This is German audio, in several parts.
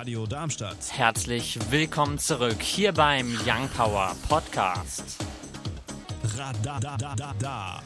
Radio Darmstadt. Herzlich willkommen zurück hier beim Young Power Podcast. Radadadada.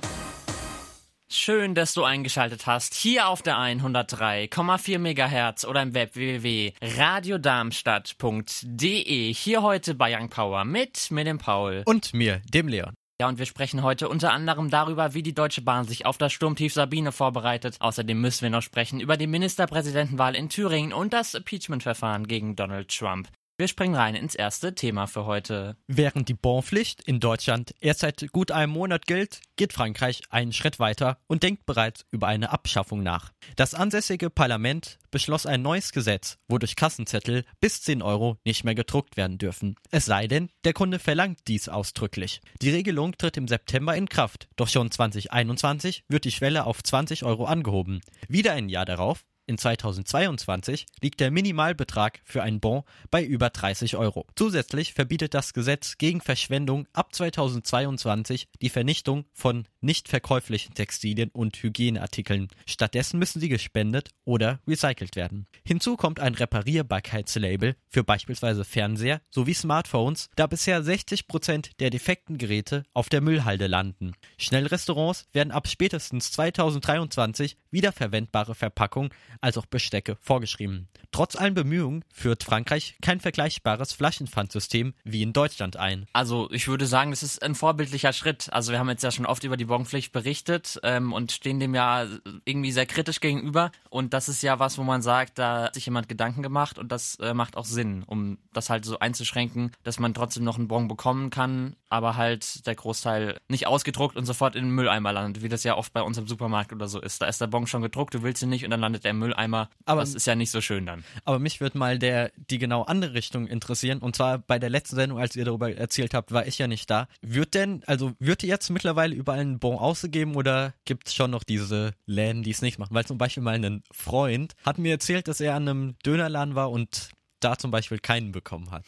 Schön, dass du eingeschaltet hast. Hier auf der 103,4 MHz oder im Web www.radiodarmstadt.de. Hier heute bei Young Power mit mir, dem Paul. Und mir, dem Leon. Ja, und wir sprechen heute unter anderem darüber, wie die Deutsche Bahn sich auf das Sturmtief Sabine vorbereitet. Außerdem müssen wir noch sprechen über die Ministerpräsidentenwahl in Thüringen und das Impeachment-Verfahren gegen Donald Trump. Wir springen rein ins erste Thema für heute. Während die Bonpflicht in Deutschland erst seit gut einem Monat gilt, geht Frankreich einen Schritt weiter und denkt bereits über eine Abschaffung nach. Das ansässige Parlament beschloss ein neues Gesetz, wodurch Kassenzettel bis 10 Euro nicht mehr gedruckt werden dürfen. Es sei denn, der Kunde verlangt dies ausdrücklich. Die Regelung tritt im September in Kraft, doch schon 2021 wird die Schwelle auf 20 Euro angehoben. Wieder ein Jahr darauf in 2022 liegt der Minimalbetrag für einen Bon bei über 30 Euro. Zusätzlich verbietet das Gesetz gegen Verschwendung ab 2022 die Vernichtung von nicht verkäuflichen Textilien und Hygieneartikeln. Stattdessen müssen sie gespendet oder recycelt werden. Hinzu kommt ein Reparierbarkeitslabel für beispielsweise Fernseher sowie Smartphones, da bisher 60 Prozent der defekten Geräte auf der Müllhalde landen. Schnellrestaurants werden ab spätestens 2023 wiederverwendbare Verpackungen als auch Bestecke vorgeschrieben. Trotz allen Bemühungen führt Frankreich kein vergleichbares Flaschenpfandsystem wie in Deutschland ein. Also ich würde sagen, das ist ein vorbildlicher Schritt. Also wir haben jetzt ja schon oft über die Bonpflicht berichtet ähm, und stehen dem ja irgendwie sehr kritisch gegenüber. Und das ist ja was, wo man sagt, da hat sich jemand Gedanken gemacht und das äh, macht auch Sinn, um das halt so einzuschränken, dass man trotzdem noch einen Bon bekommen kann, aber halt der Großteil nicht ausgedruckt und sofort in den Mülleimer landet, wie das ja oft bei uns im Supermarkt oder so ist. Da ist der Bon schon gedruckt, du willst ihn nicht und dann landet der im Mülleimer. Aber- das ist ja nicht so schön dann. Aber mich würde mal der, die genau andere Richtung interessieren. Und zwar bei der letzten Sendung, als ihr darüber erzählt habt, war ich ja nicht da. Wird denn, also wird jetzt mittlerweile überall ein Bon ausgegeben oder gibt es schon noch diese Läden, die es nicht machen? Weil zum Beispiel mal ein Freund hat mir erzählt, dass er an einem Dönerladen war und da zum Beispiel keinen bekommen hat.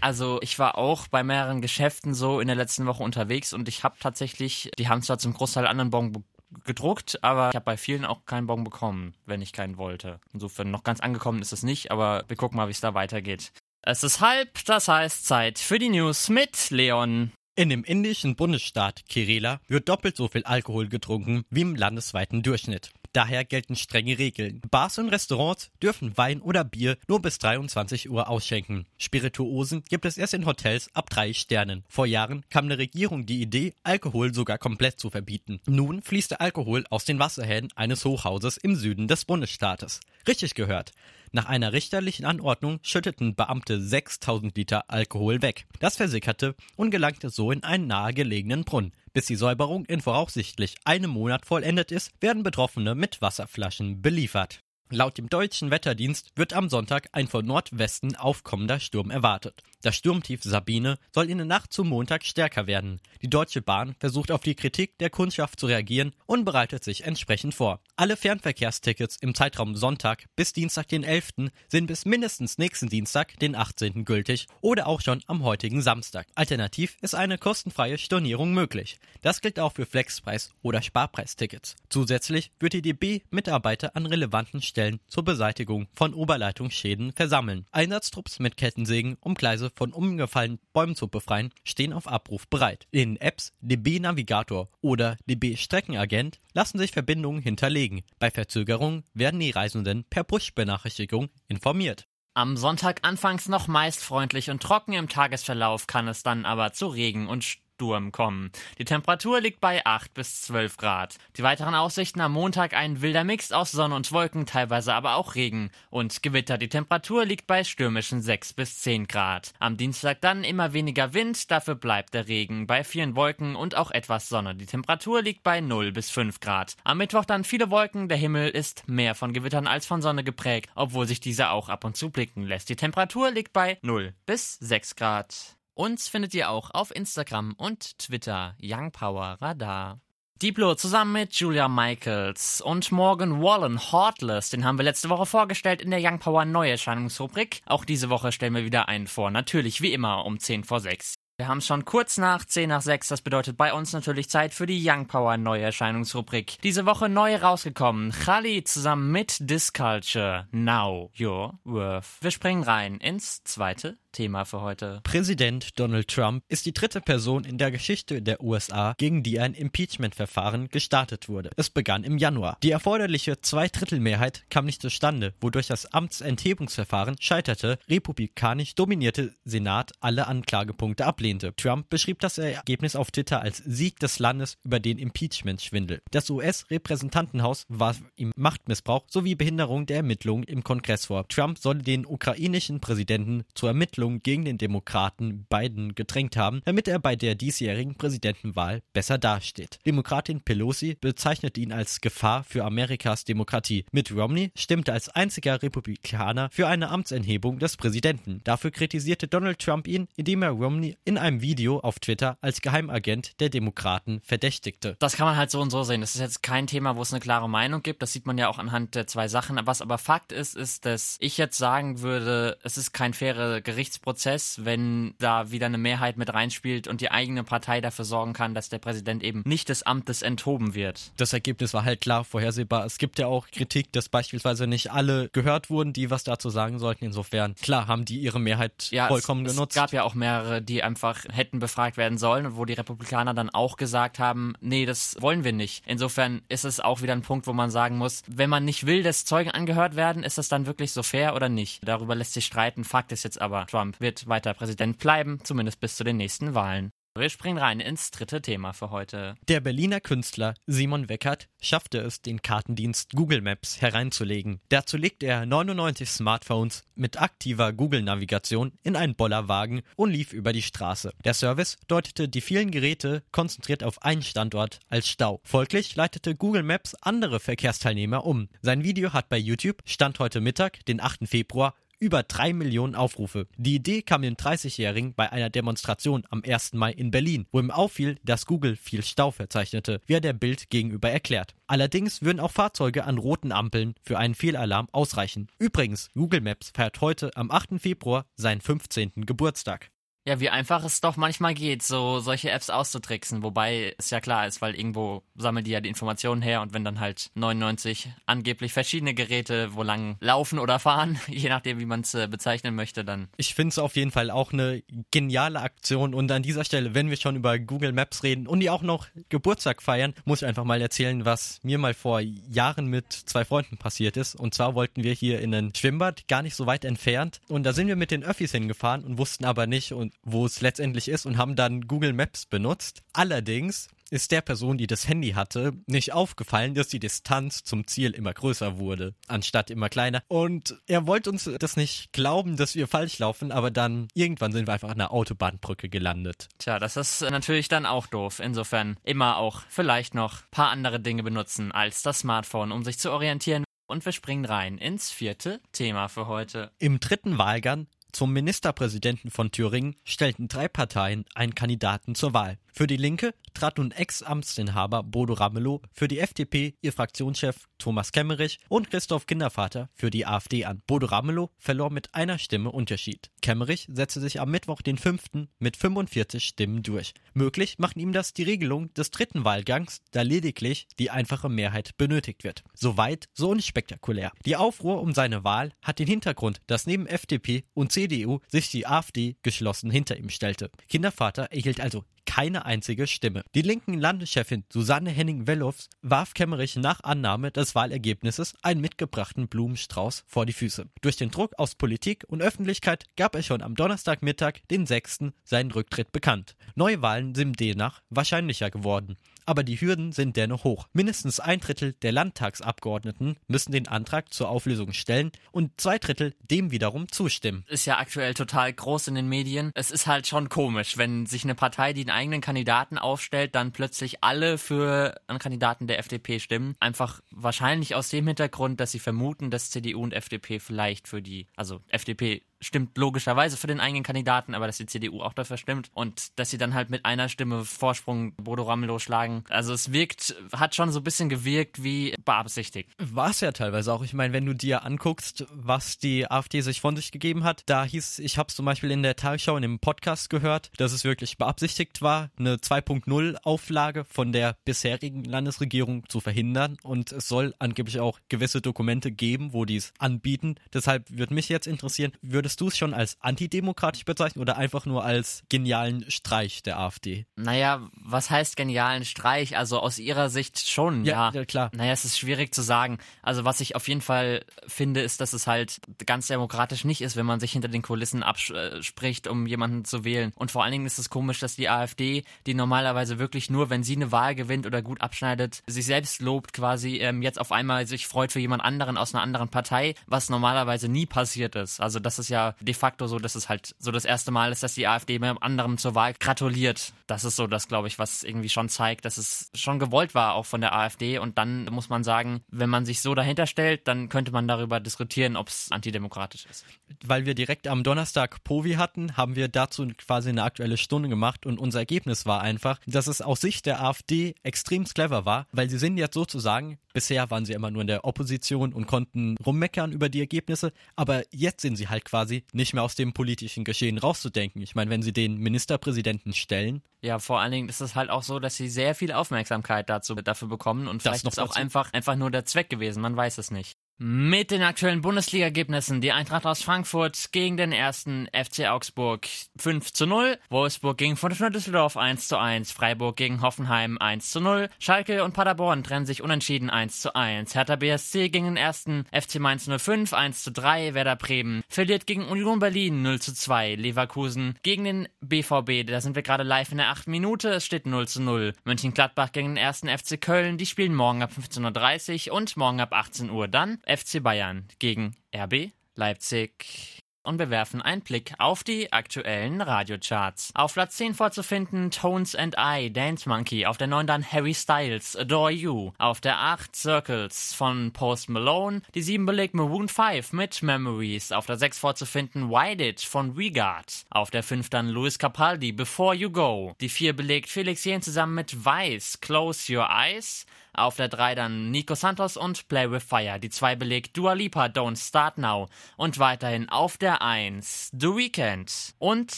Also ich war auch bei mehreren Geschäften so in der letzten Woche unterwegs und ich habe tatsächlich, die haben zwar zum Großteil anderen Bon gedruckt, aber ich habe bei vielen auch keinen Bon bekommen, wenn ich keinen wollte. Insofern noch ganz angekommen ist es nicht, aber wir gucken mal, wie es da weitergeht. Es ist halb, das heißt Zeit für die News mit Leon. In dem indischen Bundesstaat Kerala wird doppelt so viel Alkohol getrunken wie im landesweiten Durchschnitt. Daher gelten strenge Regeln. Bars und Restaurants dürfen Wein oder Bier nur bis 23 Uhr ausschenken. Spirituosen gibt es erst in Hotels ab drei Sternen. Vor Jahren kam der Regierung die Idee, Alkohol sogar komplett zu verbieten. Nun fließt der Alkohol aus den Wasserhähnen eines Hochhauses im Süden des Bundesstaates. Richtig gehört. Nach einer richterlichen Anordnung schütteten Beamte 6000 Liter Alkohol weg. Das versickerte und gelangte so in einen nahegelegenen Brunnen. Bis die Säuberung in voraussichtlich einem Monat vollendet ist, werden Betroffene mit Wasserflaschen beliefert. Laut dem deutschen Wetterdienst wird am Sonntag ein von Nordwesten aufkommender Sturm erwartet. Das Sturmtief Sabine soll in der Nacht zum Montag stärker werden. Die Deutsche Bahn versucht auf die Kritik der Kundschaft zu reagieren und bereitet sich entsprechend vor. Alle Fernverkehrstickets im Zeitraum Sonntag bis Dienstag den 11. sind bis mindestens nächsten Dienstag, den 18. gültig oder auch schon am heutigen Samstag. Alternativ ist eine kostenfreie Stornierung möglich. Das gilt auch für Flexpreis- oder Sparpreistickets. Zusätzlich wird die DB Mitarbeiter an relevanten Stellen zur Beseitigung von Oberleitungsschäden versammeln. Einsatztrupps mit Kettensägen, um Gleise von umgefallenen Bäumen zu befreien, stehen auf Abruf bereit. In Apps DB Navigator oder DB Streckenagent lassen sich Verbindungen hinterlegen. Bei Verzögerungen werden die Reisenden per Push-Benachrichtigung informiert. Am Sonntag anfangs noch meist freundlich und trocken, im Tagesverlauf kann es dann aber zu Regen und Sturm kommen. Die Temperatur liegt bei 8 bis 12 Grad. Die weiteren Aussichten am Montag ein wilder Mix aus Sonne und Wolken, teilweise aber auch Regen und Gewitter. Die Temperatur liegt bei stürmischen 6 bis 10 Grad. Am Dienstag dann immer weniger Wind, dafür bleibt der Regen bei vielen Wolken und auch etwas Sonne. Die Temperatur liegt bei 0 bis 5 Grad. Am Mittwoch dann viele Wolken, der Himmel ist mehr von Gewittern als von Sonne geprägt, obwohl sich diese auch ab und zu blicken lässt. Die Temperatur liegt bei 0 bis 6 Grad. Uns findet ihr auch auf Instagram und Twitter Young Power Radar. Diplo zusammen mit Julia Michaels und Morgan Wallen, Heartless, den haben wir letzte Woche vorgestellt in der Young Power Neuerscheinungsrubrik. Auch diese Woche stellen wir wieder einen vor, natürlich wie immer um 10 vor 6. Wir haben schon kurz nach 10 nach 6. Das bedeutet bei uns natürlich Zeit für die Young Power Neuerscheinungsrubrik. Diese Woche neu rausgekommen. Khali zusammen mit Disculture. Now you're worth. Wir springen rein ins zweite Thema für heute. Präsident Donald Trump ist die dritte Person in der Geschichte der USA, gegen die ein Impeachment-Verfahren gestartet wurde. Es begann im Januar. Die erforderliche Zweidrittelmehrheit kam nicht zustande, wodurch das Amtsenthebungsverfahren scheiterte. Republikanisch dominierte Senat alle Anklagepunkte ablehnte. Trump beschrieb das Ergebnis auf Twitter als Sieg des Landes über den Impeachment-Schwindel. Das US-Repräsentantenhaus warf ihm Machtmissbrauch sowie Behinderung der Ermittlungen im Kongress vor. Trump solle den ukrainischen Präsidenten zur Ermittlung Ermittlungen gegen den Demokraten Biden gedrängt haben, damit er bei der diesjährigen Präsidentenwahl besser dasteht. Demokratin Pelosi bezeichnete ihn als Gefahr für Amerikas Demokratie. Mitt Romney stimmte als einziger Republikaner für eine Amtsenthebung des Präsidenten. Dafür kritisierte Donald Trump ihn, indem er Romney in einem Video auf Twitter als Geheimagent der Demokraten verdächtigte. Das kann man halt so und so sehen. Das ist jetzt kein Thema, wo es eine klare Meinung gibt. Das sieht man ja auch anhand der zwei Sachen. Was aber Fakt ist, ist, dass ich jetzt sagen würde, es ist kein faire Gericht Gerichtsprozess, wenn da wieder eine Mehrheit mit reinspielt und die eigene Partei dafür sorgen kann, dass der Präsident eben nicht des Amtes enthoben wird. Das Ergebnis war halt klar vorhersehbar. Es gibt ja auch Kritik, dass beispielsweise nicht alle gehört wurden, die was dazu sagen sollten. Insofern, klar, haben die ihre Mehrheit ja, vollkommen es, genutzt. Es gab ja auch mehrere, die einfach hätten befragt werden sollen und wo die Republikaner dann auch gesagt haben, nee, das wollen wir nicht. Insofern ist es auch wieder ein Punkt, wo man sagen muss, wenn man nicht will, dass Zeugen angehört werden, ist das dann wirklich so fair oder nicht? Darüber lässt sich streiten. Fakt ist jetzt aber, Trump wird weiter Präsident bleiben, zumindest bis zu den nächsten Wahlen. Wir springen rein ins dritte Thema für heute. Der Berliner Künstler Simon Weckert schaffte es, den Kartendienst Google Maps hereinzulegen. Dazu legte er 99 Smartphones mit aktiver Google-Navigation in einen Bollerwagen und lief über die Straße. Der Service deutete die vielen Geräte konzentriert auf einen Standort als Stau. Folglich leitete Google Maps andere Verkehrsteilnehmer um. Sein Video hat bei YouTube, Stand heute Mittag, den 8. Februar, über drei Millionen Aufrufe. Die Idee kam dem 30-Jährigen bei einer Demonstration am 1. Mai in Berlin, wo ihm auffiel, dass Google viel Stau verzeichnete, wie er der Bild gegenüber erklärt. Allerdings würden auch Fahrzeuge an roten Ampeln für einen Fehlalarm ausreichen. Übrigens, Google Maps feiert heute am 8. Februar seinen 15. Geburtstag. Ja, wie einfach es doch manchmal geht, so solche Apps auszutricksen. Wobei es ja klar ist, weil irgendwo sammeln die ja die Informationen her und wenn dann halt 99 angeblich verschiedene Geräte wo lang laufen oder fahren, je nachdem wie man es äh, bezeichnen möchte, dann. Ich finde es auf jeden Fall auch eine geniale Aktion und an dieser Stelle, wenn wir schon über Google Maps reden und die auch noch Geburtstag feiern, muss ich einfach mal erzählen, was mir mal vor Jahren mit zwei Freunden passiert ist. Und zwar wollten wir hier in ein Schwimmbad, gar nicht so weit entfernt und da sind wir mit den Öffis hingefahren und wussten aber nicht und wo es letztendlich ist und haben dann Google Maps benutzt. Allerdings ist der Person, die das Handy hatte, nicht aufgefallen, dass die Distanz zum Ziel immer größer wurde, anstatt immer kleiner. Und er wollte uns das nicht glauben, dass wir falsch laufen, aber dann irgendwann sind wir einfach an einer Autobahnbrücke gelandet. Tja, das ist natürlich dann auch doof. Insofern immer auch vielleicht noch ein paar andere Dinge benutzen als das Smartphone, um sich zu orientieren. Und wir springen rein ins vierte Thema für heute. Im dritten Wahlgang zum Ministerpräsidenten von Thüringen stellten drei Parteien einen Kandidaten zur Wahl. Für die Linke trat nun Ex-Amtsinhaber Bodo Ramelow, für die FDP ihr Fraktionschef Thomas Kemmerich und Christoph Kindervater für die AfD an. Bodo Ramelow verlor mit einer Stimme Unterschied. Kemmerich setzte sich am Mittwoch den 5. mit 45 Stimmen durch. Möglich macht ihm das die Regelung des dritten Wahlgangs, da lediglich die einfache Mehrheit benötigt wird. Soweit, so unspektakulär. Die Aufruhr um seine Wahl hat den Hintergrund, dass neben FDP und CDU sich die AfD geschlossen hinter ihm stellte. Kindervater erhielt also keine einzige Stimme. Die linken Landeschefin Susanne Henning-Wellofs warf Kemmerich nach Annahme des Wahlergebnisses einen mitgebrachten Blumenstrauß vor die Füße. Durch den Druck aus Politik und Öffentlichkeit gab er schon am Donnerstagmittag, den 6., seinen Rücktritt bekannt. Neuwahlen sind demnach wahrscheinlicher geworden aber die Hürden sind dennoch hoch. Mindestens ein Drittel der Landtagsabgeordneten müssen den Antrag zur Auflösung stellen und zwei Drittel dem wiederum zustimmen. Ist ja aktuell total groß in den Medien. Es ist halt schon komisch, wenn sich eine Partei, die einen eigenen Kandidaten aufstellt, dann plötzlich alle für einen Kandidaten der FDP stimmen. Einfach wahrscheinlich aus dem Hintergrund, dass sie vermuten, dass CDU und FDP vielleicht für die, also FDP stimmt logischerweise für den eigenen Kandidaten, aber dass die CDU auch dafür stimmt und dass sie dann halt mit einer Stimme Vorsprung Bodo Ramelow schlagen. Also es wirkt, hat schon so ein bisschen gewirkt wie beabsichtigt. War es ja teilweise auch. Ich meine, wenn du dir anguckst, was die AfD sich von sich gegeben hat, da hieß, ich habe es zum Beispiel in der Tagesschau in dem Podcast gehört, dass es wirklich beabsichtigt war, eine 2.0 Auflage von der bisherigen Landesregierung zu verhindern und es soll angeblich auch gewisse Dokumente geben, wo die es anbieten. Deshalb würde mich jetzt interessieren, würdest du es schon als antidemokratisch bezeichnen oder einfach nur als genialen Streich der AfD? Naja, was heißt genialen Streich? Also aus ihrer Sicht schon, ja. Ja, ja klar. Naja, es ist schwierig zu sagen. Also was ich auf jeden Fall finde, ist, dass es halt ganz demokratisch nicht ist, wenn man sich hinter den Kulissen abspricht, um jemanden zu wählen. Und vor allen Dingen ist es komisch, dass die AfD, die normalerweise wirklich nur, wenn sie eine Wahl gewinnt oder gut abschneidet, sich selbst lobt quasi, ähm, jetzt auf einmal sich freut für jemand anderen aus einer anderen Partei, was normalerweise nie passiert ist. Also das ist ja de facto so, dass es halt so das erste Mal ist, dass die AfD mit anderem zur Wahl gratuliert. Das ist so das, glaube ich, was irgendwie schon zeigt, dass es schon gewollt war, auch von der AfD. Und dann muss man sagen, wenn man sich so dahinter stellt, dann könnte man darüber diskutieren, ob es antidemokratisch ist. Weil wir direkt am Donnerstag Povi hatten, haben wir dazu quasi eine aktuelle Stunde gemacht und unser Ergebnis war einfach, dass es aus Sicht der AfD extrem clever war, weil sie sind jetzt sozusagen, bisher waren sie immer nur in der Opposition und konnten rummeckern über die Ergebnisse, aber jetzt sind sie halt quasi nicht mehr aus dem politischen Geschehen rauszudenken. Ich meine, wenn sie den Ministerpräsidenten stellen. Ja, vor allen Dingen ist es halt auch so, dass sie sehr viel Aufmerksamkeit dazu, dafür bekommen und vielleicht ist auch einfach, einfach nur der Zweck gewesen, man weiß es nicht. Mit den aktuellen Bundesliga-Ergebnissen. Die Eintracht aus Frankfurt gegen den ersten FC Augsburg 5 zu 0, Wolfsburg gegen Fortuna Düsseldorf 1 zu 1, Freiburg gegen Hoffenheim 1 zu 0, Schalke und Paderborn trennen sich unentschieden 1 zu 1, Hertha BSC gegen den ersten FC Mainz 05 1 zu 3, Werder Bremen verliert gegen Union Berlin 0 zu 2, Leverkusen gegen den BVB, da sind wir gerade live in der 8. Minute, es steht 0 zu 0, Mönchengladbach gegen den ersten FC Köln, die spielen morgen ab 15.30 Uhr und morgen ab 18 Uhr dann FC Bayern gegen RB Leipzig. Und wir werfen einen Blick auf die aktuellen Radiocharts. Auf Platz 10 vorzufinden Tones and I, Dance Monkey. Auf der 9 dann Harry Styles, Adore You. Auf der 8 Circles von Post Malone. Die 7 belegt Maroon 5 mit Memories. Auf der 6 vorzufinden Wide It von Regard. Auf der 5 dann Luis Capaldi, Before You Go. Die 4 belegt Felix Jähn zusammen mit Vice, Close Your Eyes. Auf der 3 dann Nico Santos und Play With Fire. Die 2 belegt Dua Lipa, Don't Start Now. Und weiterhin auf der 1 The Weekend und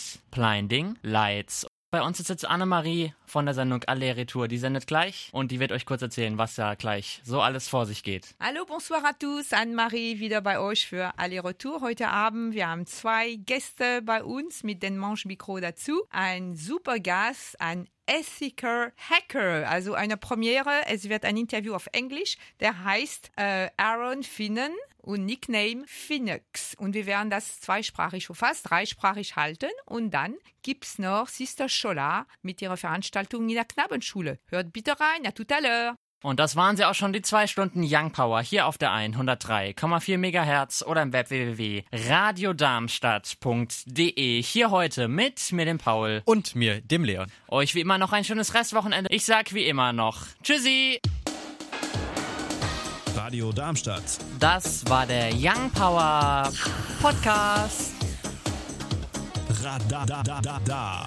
Blinding Lights. Bei uns ist jetzt Annemarie von der Sendung Aller Retour. Die sendet gleich und die wird euch kurz erzählen, was da gleich so alles vor sich geht. Hallo, bonsoir à tous. Anne-Marie wieder bei euch für Aller Retour heute Abend. Wir haben zwei Gäste bei uns mit dem Manche Mikro dazu. Ein super Gast, ein Ethiker Hacker, also eine Premiere. Es wird ein Interview auf Englisch. Der heißt äh, Aaron Finnen und Nickname Phoenix. Und wir werden das zweisprachig, fast dreisprachig halten. Und dann gibt's noch Sister Scholar mit ihrer Veranstaltung in der Knabenschule. Hört bitte rein. À tout à l'heure. Und das waren sie auch schon, die zwei Stunden Young Power hier auf der 103,4 Megahertz oder im Web www.radiodarmstadt.de. Hier heute mit mir, dem Paul. Und mir, dem Leon. Euch wie immer noch ein schönes Restwochenende. Ich sag wie immer noch Tschüssi! Radio Darmstadt. Das war der Young Power Podcast. Radadadada.